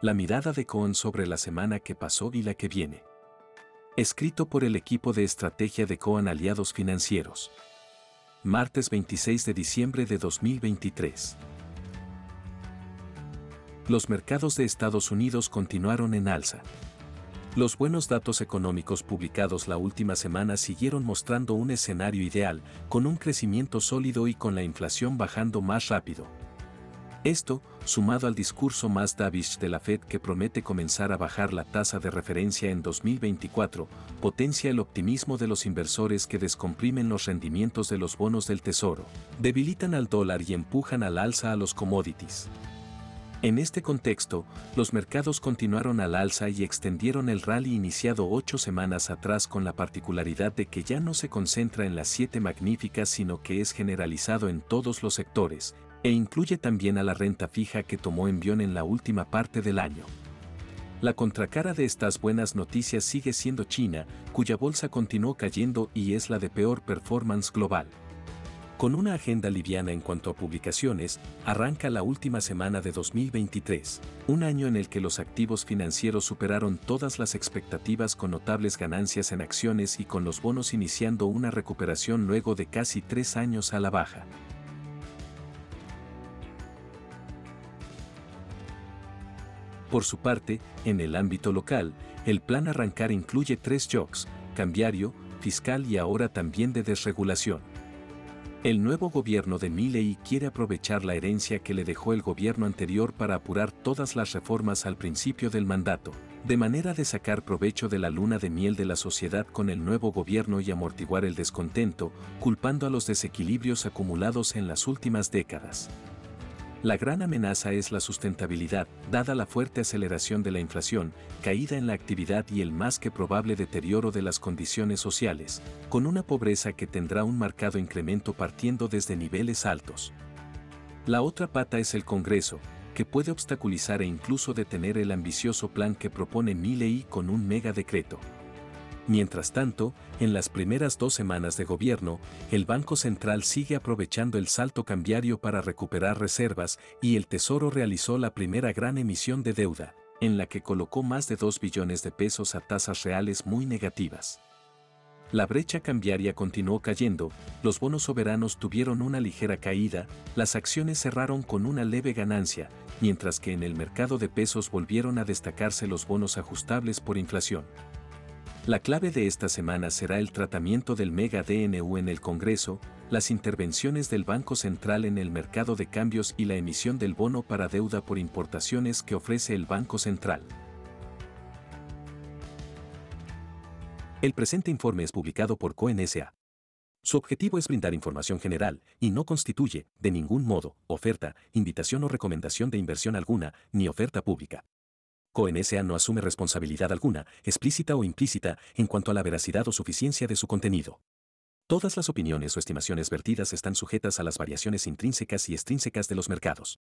La mirada de Cohen sobre la semana que pasó y la que viene. Escrito por el equipo de estrategia de Cohen Aliados Financieros. Martes 26 de diciembre de 2023. Los mercados de Estados Unidos continuaron en alza. Los buenos datos económicos publicados la última semana siguieron mostrando un escenario ideal, con un crecimiento sólido y con la inflación bajando más rápido. Esto, sumado al discurso más dovish de la Fed que promete comenzar a bajar la tasa de referencia en 2024, potencia el optimismo de los inversores que descomprimen los rendimientos de los bonos del Tesoro, debilitan al dólar y empujan al alza a los commodities. En este contexto, los mercados continuaron al alza y extendieron el rally iniciado ocho semanas atrás con la particularidad de que ya no se concentra en las siete magníficas sino que es generalizado en todos los sectores, e incluye también a la renta fija que tomó envión en la última parte del año. La contracara de estas buenas noticias sigue siendo China, cuya bolsa continuó cayendo y es la de peor performance global. Con una agenda liviana en cuanto a publicaciones, arranca la última semana de 2023, un año en el que los activos financieros superaron todas las expectativas con notables ganancias en acciones y con los bonos iniciando una recuperación luego de casi tres años a la baja. Por su parte, en el ámbito local, el plan arrancar incluye tres shocks, cambiario, fiscal y ahora también de desregulación. El nuevo gobierno de Milley quiere aprovechar la herencia que le dejó el gobierno anterior para apurar todas las reformas al principio del mandato, de manera de sacar provecho de la luna de miel de la sociedad con el nuevo gobierno y amortiguar el descontento, culpando a los desequilibrios acumulados en las últimas décadas. La gran amenaza es la sustentabilidad, dada la fuerte aceleración de la inflación, caída en la actividad y el más que probable deterioro de las condiciones sociales, con una pobreza que tendrá un marcado incremento partiendo desde niveles altos. La otra pata es el Congreso, que puede obstaculizar e incluso detener el ambicioso plan que propone Milley con un mega decreto. Mientras tanto, en las primeras dos semanas de gobierno, el Banco Central sigue aprovechando el salto cambiario para recuperar reservas y el Tesoro realizó la primera gran emisión de deuda, en la que colocó más de 2 billones de pesos a tasas reales muy negativas. La brecha cambiaria continuó cayendo, los bonos soberanos tuvieron una ligera caída, las acciones cerraron con una leve ganancia, mientras que en el mercado de pesos volvieron a destacarse los bonos ajustables por inflación. La clave de esta semana será el tratamiento del mega DNU en el Congreso, las intervenciones del Banco Central en el mercado de cambios y la emisión del bono para deuda por importaciones que ofrece el Banco Central. El presente informe es publicado por CONSA. Su objetivo es brindar información general y no constituye, de ningún modo, oferta, invitación o recomendación de inversión alguna, ni oferta pública. CONSA no asume responsabilidad alguna, explícita o implícita, en cuanto a la veracidad o suficiencia de su contenido. Todas las opiniones o estimaciones vertidas están sujetas a las variaciones intrínsecas y extrínsecas de los mercados.